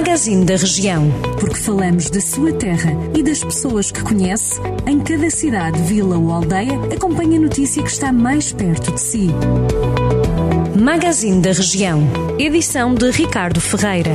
Magazine da Região. Porque falamos da sua terra e das pessoas que conhece, em cada cidade, vila ou aldeia, acompanhe a notícia que está mais perto de si. Magazine da Região. Edição de Ricardo Ferreira.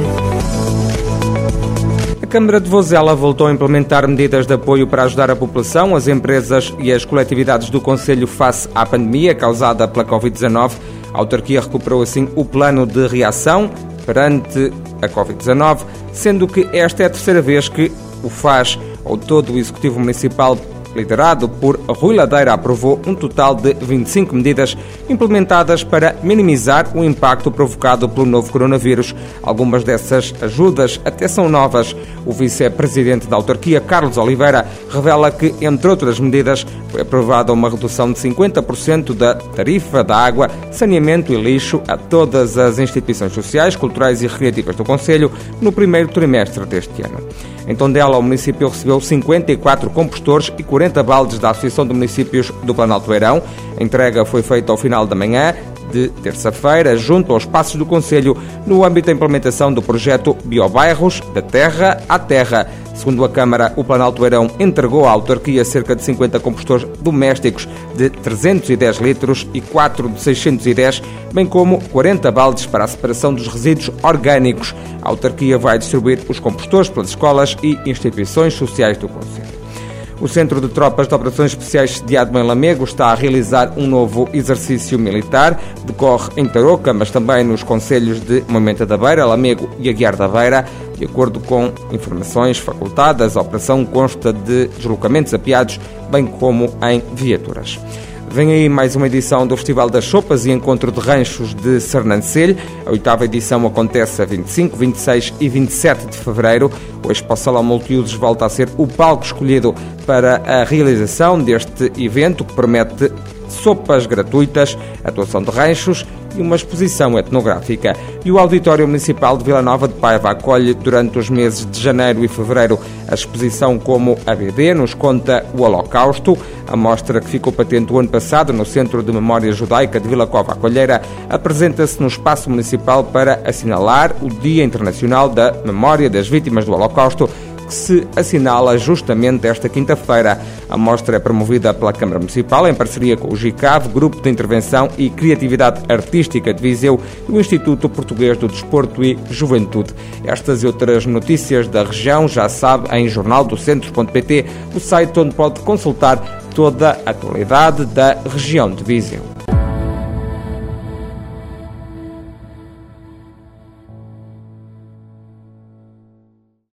A Câmara de Vozela voltou a implementar medidas de apoio para ajudar a população, as empresas e as coletividades do Conselho face à pandemia causada pela Covid-19. A autarquia recuperou assim o plano de reação perante a Covid-19, sendo que esta é a terceira vez que o faz. Ao todo, o Executivo Municipal liderado por Rui Ladeira, aprovou um total de 25 medidas implementadas para minimizar o impacto provocado pelo novo coronavírus. Algumas dessas ajudas até são novas. O vice-presidente da autarquia, Carlos Oliveira, revela que, entre outras medidas, foi aprovada uma redução de 50% da tarifa da água, saneamento e lixo a todas as instituições sociais, culturais e recreativas do Conselho no primeiro trimestre deste ano. Em Tondela, o município recebeu 54 compostores e 40 baldes da Associação de Municípios do Planalto Beirão. A entrega foi feita ao final da manhã de terça-feira, junto aos passos do Conselho, no âmbito da implementação do projeto Biobairros da Terra à Terra. Segundo a Câmara, o Planalto Beirão entregou à autarquia cerca de 50 compostores domésticos de 310 litros e 4 de 610, bem como 40 baldes para a separação dos resíduos orgânicos. A autarquia vai distribuir os compostores pelas escolas e instituições sociais do Conselho. O Centro de Tropas de Operações Especiais sediado em Lamego está a realizar um novo exercício militar. Decorre em Tarouca, mas também nos conselhos de Moimenta da Beira, Lamego e Aguiar da Beira. De acordo com informações facultadas, a operação consta de deslocamentos apiados, bem como em viaturas. Vem aí mais uma edição do Festival das Sopas e Encontro de Ranchos de Sernancelho. A oitava edição acontece a 25, 26 e 27 de fevereiro. O Expo Salão Multiusos volta a ser o palco escolhido para a realização deste evento que promete sopas gratuitas, atuação de ranchos e uma exposição etnográfica. E o Auditório Municipal de Vila Nova de Paiva acolhe durante os meses de janeiro e fevereiro a exposição Como a BD nos conta o Holocausto. A mostra que ficou patente o ano passado no Centro de Memória Judaica de Vila Cova Colheira apresenta-se no espaço municipal para assinalar o Dia Internacional da Memória das Vítimas do Holocausto que se assinala justamente esta quinta-feira. A mostra é promovida pela Câmara Municipal em parceria com o GICAV, Grupo de Intervenção e Criatividade Artística de Viseu e o Instituto Português do Desporto e Juventude. Estas e outras notícias da região já sabe em jornaldocentro.pt, o site onde pode consultar toda a atualidade da região de Viseu.